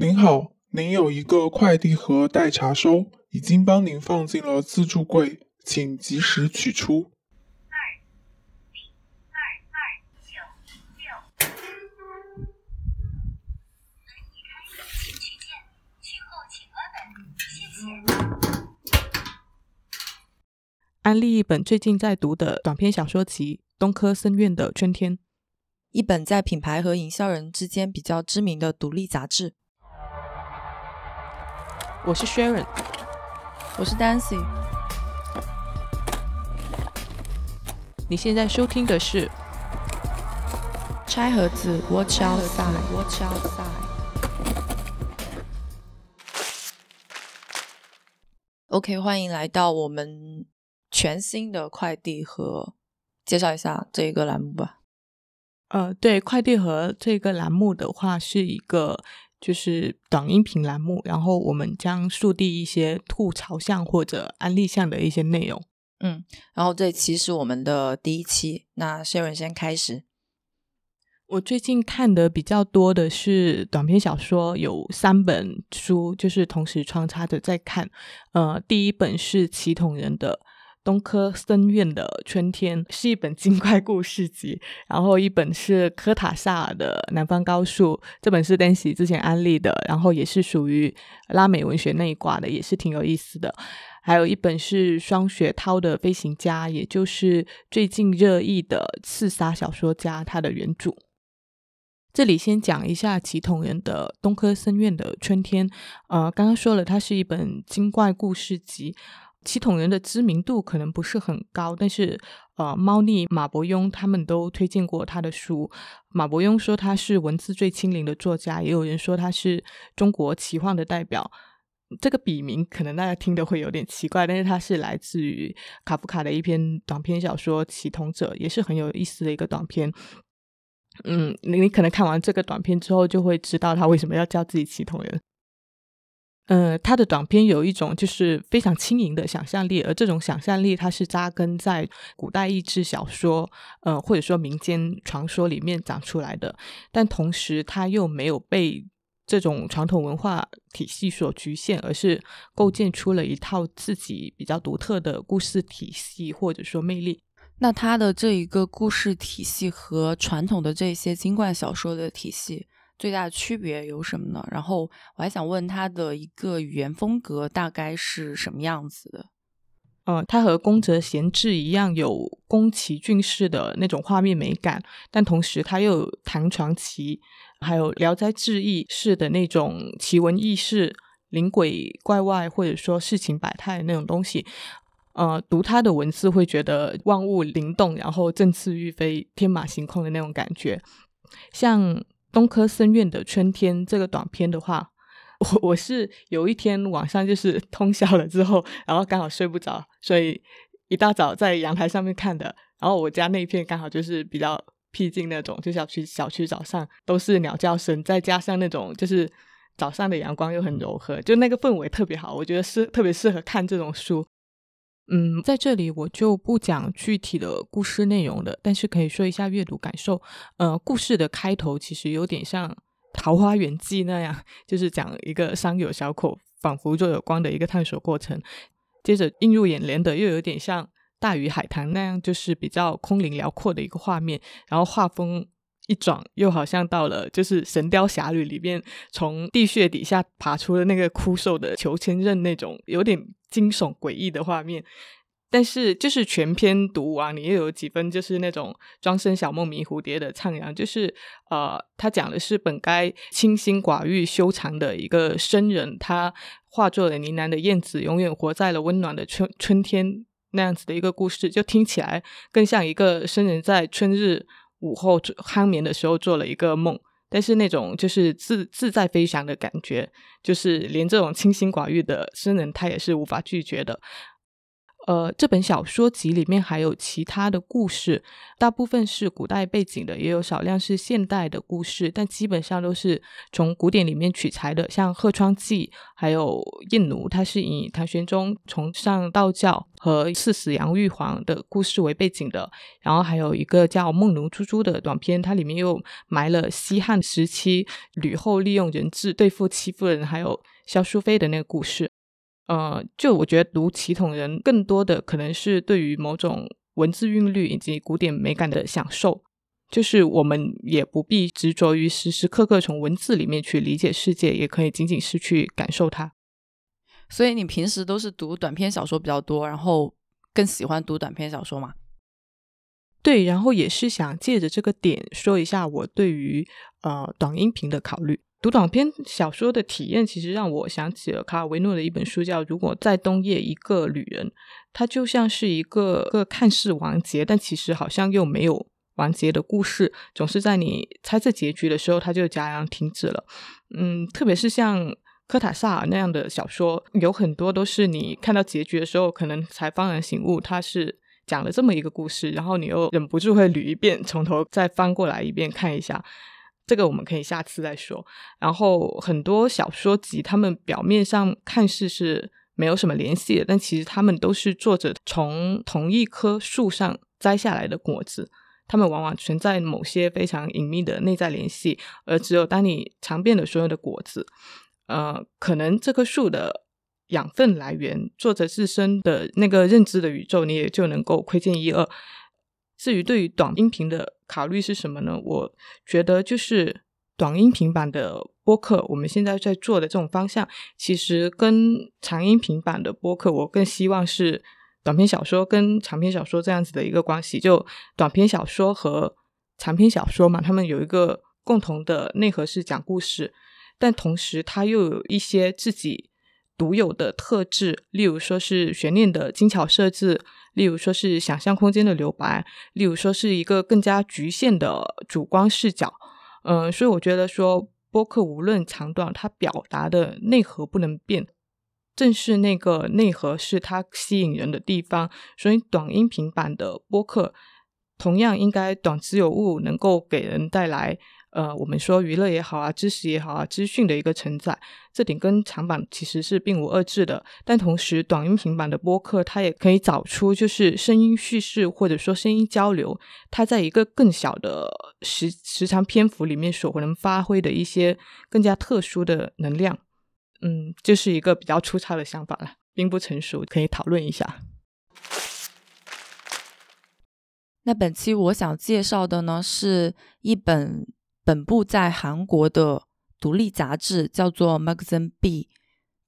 您好，您有一个快递盒待查收，已经帮您放进了自助柜，请及时取出。二零二二九六，门已开，请取件，取后请关门，谢谢。安利一本最近在读的短篇小说集《东科森院的春天》，一本在品牌和营销人之间比较知名的独立杂志。我是 Sharon，我是 Dancy，你现在收听的是拆盒子，Watch outside，Watch outside。OK，欢迎来到我们全新的快递盒，介绍一下这一个栏目吧。呃，对，快递盒这个栏目的话，是一个就是短音频栏目，然后我们将树立一些吐槽项或者安利项的一些内容。嗯，然后这期是我们的第一期，那 Sharon 先开始。我最近看的比较多的是短篇小说，有三本书，就是同时穿插着在看。呃，第一本是祁同人的《东科森院的春天》，是一本精怪故事集；然后一本是科塔萨尔的《南方高树》，这本是丹喜之前安利的，然后也是属于拉美文学那一挂的，也是挺有意思的。还有一本是双雪涛的《飞行家》，也就是最近热议的刺杀小说家，他的原著。这里先讲一下祁同人的《东科森院的春天》。呃，刚刚说了，它是一本精怪故事集。祁同人的知名度可能不是很高，但是呃，猫腻、马伯庸他们都推荐过他的书。马伯庸说他是文字最清灵的作家，也有人说他是中国奇幻的代表。这个笔名可能大家听的会有点奇怪，但是它是来自于卡夫卡的一篇短篇小说《启同者》，也是很有意思的一个短篇。嗯，你你可能看完这个短片之后，就会知道他为什么要叫自己祁同人。呃，他的短片有一种就是非常轻盈的想象力，而这种想象力它是扎根在古代意志小说，呃，或者说民间传说里面长出来的。但同时，他又没有被这种传统文化体系所局限，而是构建出了一套自己比较独特的故事体系，或者说魅力。那他的这一个故事体系和传统的这些精怪小说的体系最大的区别有什么呢？然后我还想问他的一个语言风格大概是什么样子的？嗯，他和宫泽贤治一样有宫崎骏式的那种画面美感，但同时他又有唐传奇，还有聊斋志异式的那种奇闻异事、灵鬼怪外或者说世情百态那种东西。呃，读他的文字会觉得万物灵动，然后振翅欲飞、天马行空的那种感觉。像东科森院的春天这个短片的话，我我是有一天晚上就是通宵了之后，然后刚好睡不着，所以一大早在阳台上面看的。然后我家那一片刚好就是比较僻静那种，就小区小区早上都是鸟叫声，再加上那种就是早上的阳光又很柔和，就那个氛围特别好，我觉得是特别适合看这种书。嗯，在这里我就不讲具体的故事内容了，但是可以说一下阅读感受。呃，故事的开头其实有点像《桃花源记》那样，就是讲一个山有小口，仿佛就有光的一个探索过程。接着映入眼帘的又有点像《大鱼海棠》那样，就是比较空灵辽阔的一个画面。然后画风一转，又好像到了就是《神雕侠侣》里面从地穴底下爬出了那个枯瘦的裘千仞那种有点。惊悚诡异的画面，但是就是全篇读完，你又有几分就是那种庄生晓梦迷蝴蝶的徜徉，就是呃，他讲的是本该清心寡欲修长的一个僧人，他化作了呢喃的燕子，永远活在了温暖的春春天那样子的一个故事，就听起来更像一个僧人在春日午后酣眠的时候做了一个梦。但是那种就是自自在飞翔的感觉，就是连这种清心寡欲的诗人他也是无法拒绝的。呃，这本小说集里面还有其他的故事，大部分是古代背景的，也有少量是现代的故事，但基本上都是从古典里面取材的。像《鹤窗记》还有《印奴》，它是以唐玄宗崇尚道教和赐死杨玉环的故事为背景的。然后还有一个叫《梦奴猪猪》的短片，它里面又埋了西汉时期吕后利用人质对付戚夫人，还有萧淑妃的那个故事。呃，就我觉得读祁同人更多的可能是对于某种文字韵律以及古典美感的享受，就是我们也不必执着于时时刻刻从文字里面去理解世界，也可以仅仅是去感受它。所以你平时都是读短篇小说比较多，然后更喜欢读短篇小说吗？对，然后也是想借着这个点说一下我对于呃短音频的考虑。读短篇小说的体验，其实让我想起了卡尔维诺的一本书，叫《如果在冬夜一个旅人》，它就像是一个个看似完结，但其实好像又没有完结的故事，总是在你猜测结局的时候，它就戛然停止了。嗯，特别是像科塔萨尔那样的小说，有很多都是你看到结局的时候，可能才幡然醒悟，它是讲了这么一个故事，然后你又忍不住会捋一遍，从头再翻过来一遍看一下。这个我们可以下次再说。然后很多小说集，他们表面上看似是没有什么联系的，但其实他们都是作者从同一棵树上摘下来的果子，他们往往存在某些非常隐秘的内在联系，而只有当你尝遍了所有的果子，呃，可能这棵树的养分来源，作者自身的那个认知的宇宙，你也就能够窥见一二。至于对于短音频的考虑是什么呢？我觉得就是短音频版的播客，我们现在在做的这种方向，其实跟长音频版的播客，我更希望是短篇小说跟长篇小说这样子的一个关系。就短篇小说和长篇小说嘛，他们有一个共同的内核是讲故事，但同时它又有一些自己独有的特质，例如说是悬念的精巧设置。例如说是想象空间的留白，例如说是一个更加局限的主观视角，嗯，所以我觉得说播客无论长短，它表达的内核不能变，正是那个内核是它吸引人的地方。所以短音频版的播客同样应该短之有物，能够给人带来。呃，我们说娱乐也好啊，知识也好啊，资讯的一个承载，这点跟长版其实是并无二致的。但同时，短音频版的播客，它也可以找出就是声音叙事或者说声音交流，它在一个更小的时时长篇幅里面所能发挥的一些更加特殊的能量。嗯，这是一个比较粗糙的想法了，并不成熟，可以讨论一下。那本期我想介绍的呢，是一本。本部在韩国的独立杂志叫做《Magazine B》，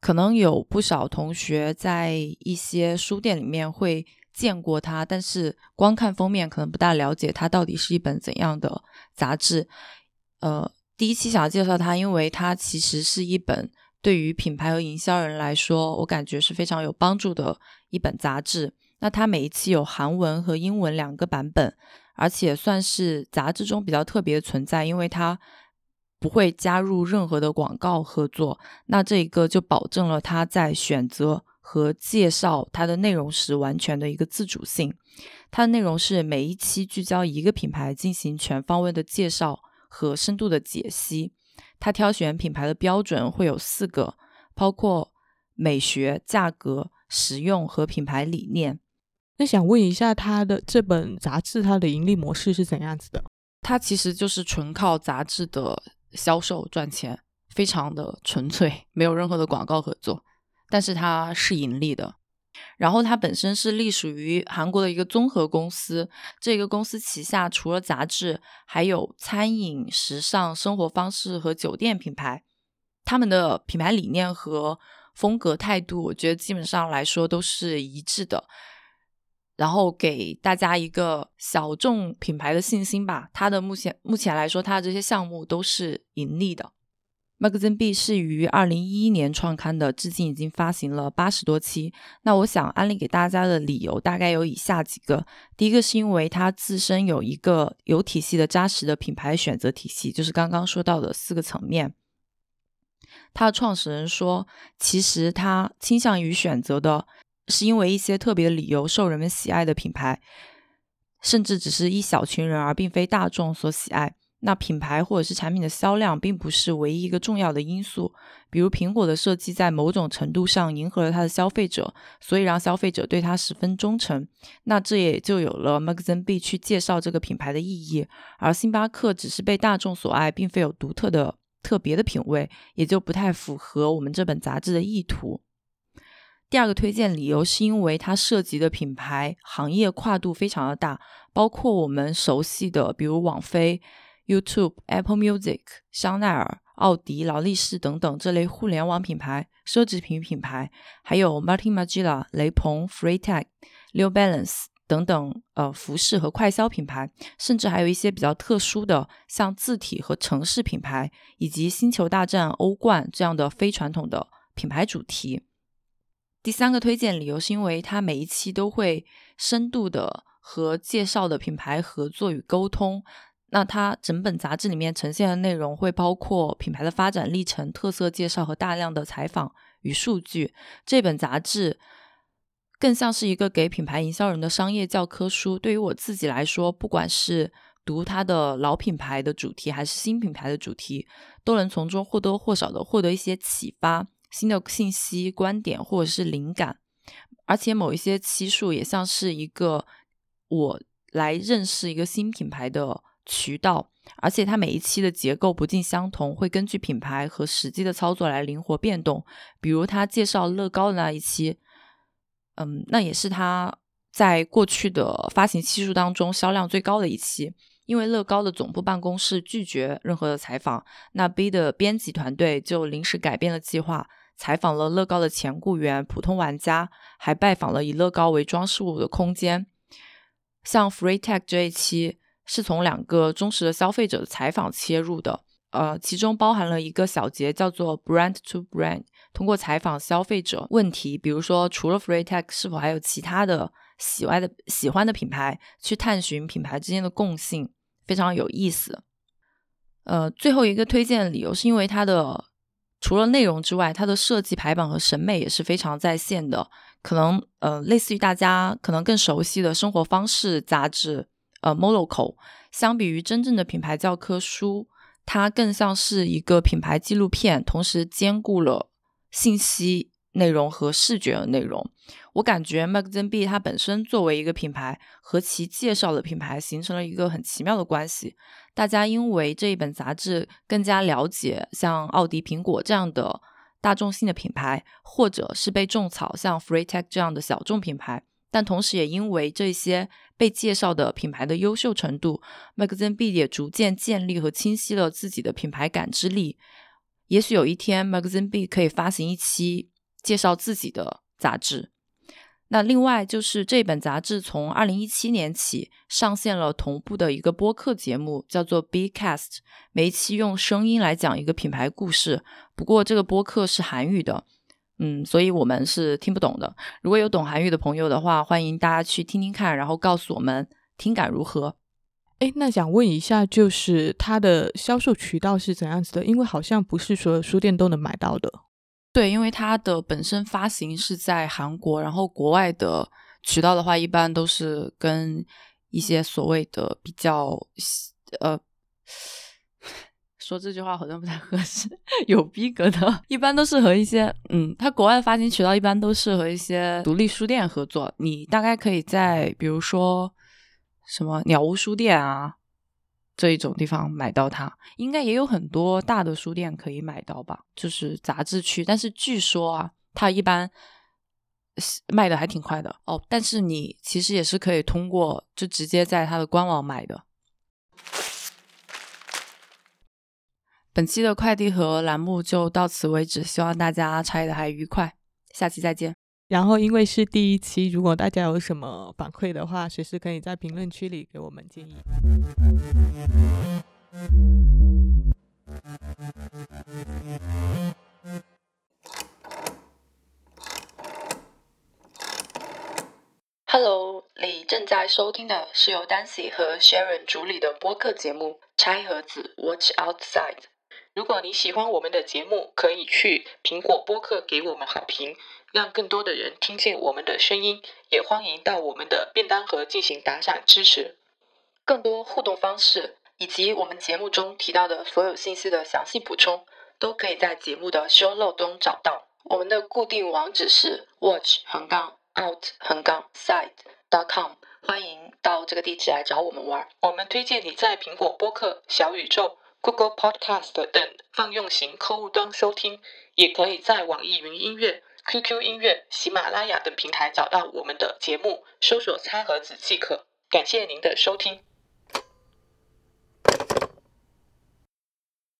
可能有不少同学在一些书店里面会见过它，但是光看封面可能不大了解它到底是一本怎样的杂志。呃，第一期想要介绍它，因为它其实是一本对于品牌和营销人来说，我感觉是非常有帮助的一本杂志。那它每一期有韩文和英文两个版本。而且算是杂志中比较特别的存在，因为它不会加入任何的广告合作，那这一个就保证了它在选择和介绍它的内容时完全的一个自主性。它的内容是每一期聚焦一个品牌进行全方位的介绍和深度的解析。它挑选品牌的标准会有四个，包括美学、价格、实用和品牌理念。那想问一下，他的这本杂志，它的盈利模式是怎样子的？它其实就是纯靠杂志的销售赚钱，非常的纯粹，没有任何的广告合作。但是它是盈利的。然后它本身是隶属于韩国的一个综合公司，这个公司旗下除了杂志，还有餐饮、时尚、生活方式和酒店品牌。他们的品牌理念和风格态度，我觉得基本上来说都是一致的。然后给大家一个小众品牌的信心吧。它的目前目前来说，它的这些项目都是盈利的。Magazine B 是于二零一一年创刊的，至今已经发行了八十多期。那我想安利给大家的理由大概有以下几个：第一个是因为它自身有一个有体系的扎实的品牌选择体系，就是刚刚说到的四个层面。它的创始人说，其实他倾向于选择的。是因为一些特别的理由受人们喜爱的品牌，甚至只是一小群人，而并非大众所喜爱。那品牌或者是产品的销量并不是唯一一个重要的因素。比如苹果的设计在某种程度上迎合了它的消费者，所以让消费者对它十分忠诚。那这也就有了 Magazine B 去介绍这个品牌的意义。而星巴克只是被大众所爱，并非有独特的、特别的品味，也就不太符合我们这本杂志的意图。第二个推荐理由是因为它涉及的品牌行业跨度非常的大，包括我们熟悉的，比如网飞、YouTube、Apple Music、香奈儿、奥迪、劳力士等等这类互联网品牌、奢侈品品牌，还有 Martin Margiela、雷朋、Freitag、New Balance 等等呃服饰和快消品牌，甚至还有一些比较特殊的，像字体和城市品牌，以及星球大战、欧冠这样的非传统的品牌主题。第三个推荐理由是因为它每一期都会深度的和介绍的品牌合作与沟通。那它整本杂志里面呈现的内容会包括品牌的发展历程、特色介绍和大量的采访与数据。这本杂志更像是一个给品牌营销人的商业教科书。对于我自己来说，不管是读它的老品牌的主题，还是新品牌的主题，都能从中或多或少的获得一些启发。新的信息、观点或者是灵感，而且某一些期数也像是一个我来认识一个新品牌的渠道，而且它每一期的结构不尽相同，会根据品牌和实际的操作来灵活变动。比如他介绍乐高的那一期，嗯，那也是他在过去的发行期数当中销量最高的一期。因为乐高的总部办公室拒绝任何的采访，那 B 的编辑团队就临时改变了计划。采访了乐高的前雇员、普通玩家，还拜访了以乐高为装饰物的空间。像 FreeTech 这一期是从两个忠实的消费者的采访切入的，呃，其中包含了一个小节叫做 Brand to Brand，通过采访消费者问题，比如说除了 FreeTech 是否还有其他的喜欢的喜欢的品牌，去探寻品牌之间的共性，非常有意思。呃，最后一个推荐理由是因为它的。除了内容之外，它的设计排版和审美也是非常在线的。可能呃，类似于大家可能更熟悉的生活方式杂志，呃，Moloco，相比于真正的品牌教科书，它更像是一个品牌纪录片，同时兼顾了信息内容和视觉的内容。我感觉 Magazine B 它本身作为一个品牌，和其介绍的品牌形成了一个很奇妙的关系。大家因为这一本杂志更加了解像奥迪、苹果这样的大众性的品牌，或者是被种草像 Freetech 这样的小众品牌，但同时也因为这些被介绍的品牌的优秀程度，Magazine B 也逐渐建立和清晰了自己的品牌感知力。也许有一天，Magazine B 可以发行一期介绍自己的杂志。那另外就是这本杂志从二零一七年起上线了同步的一个播客节目，叫做 B Cast，每一期用声音来讲一个品牌故事。不过这个播客是韩语的，嗯，所以我们是听不懂的。如果有懂韩语的朋友的话，欢迎大家去听听看，然后告诉我们听感如何。哎，那想问一下，就是它的销售渠道是怎样子的？因为好像不是所有书店都能买到的。对，因为它的本身发行是在韩国，然后国外的渠道的话，一般都是跟一些所谓的比较呃，说这句话好像不太合适，有逼格的，一般都是和一些嗯，它国外发行渠道一般都是和一些独立书店合作。你大概可以在比如说什么鸟屋书店啊。这一种地方买到它，应该也有很多大的书店可以买到吧？就是杂志区，但是据说啊，它一般卖的还挺快的哦。但是你其实也是可以通过就直接在它的官网买的。本期的快递盒栏目就到此为止，希望大家拆的还愉快，下期再见。然后因为是第一期，如果大家有什么反馈的话，随时可以在评论区里给我们建议。Hello，你正在收听的是由 Dancy 和 Sharon 主理的播客节目《拆盒子 Watch Outside》。如果你喜欢我们的节目，可以去苹果播客给我们好评，让更多的人听见我们的声音。也欢迎到我们的便当盒进行打赏支持。更多互动方式以及我们节目中提到的所有信息的详细补充，都可以在节目的 show note 中找到。我们的固定网址是 watch 横杠 out 横杠 side dot com，欢迎到这个地址来找我们玩。我们推荐你在苹果播客、小宇宙、Google Podcast 等泛用型客户端收听，也可以在网易云音乐、QQ 音乐、喜马拉雅等平台找到我们的节目，搜索“餐盒子”即可。感谢您的收听。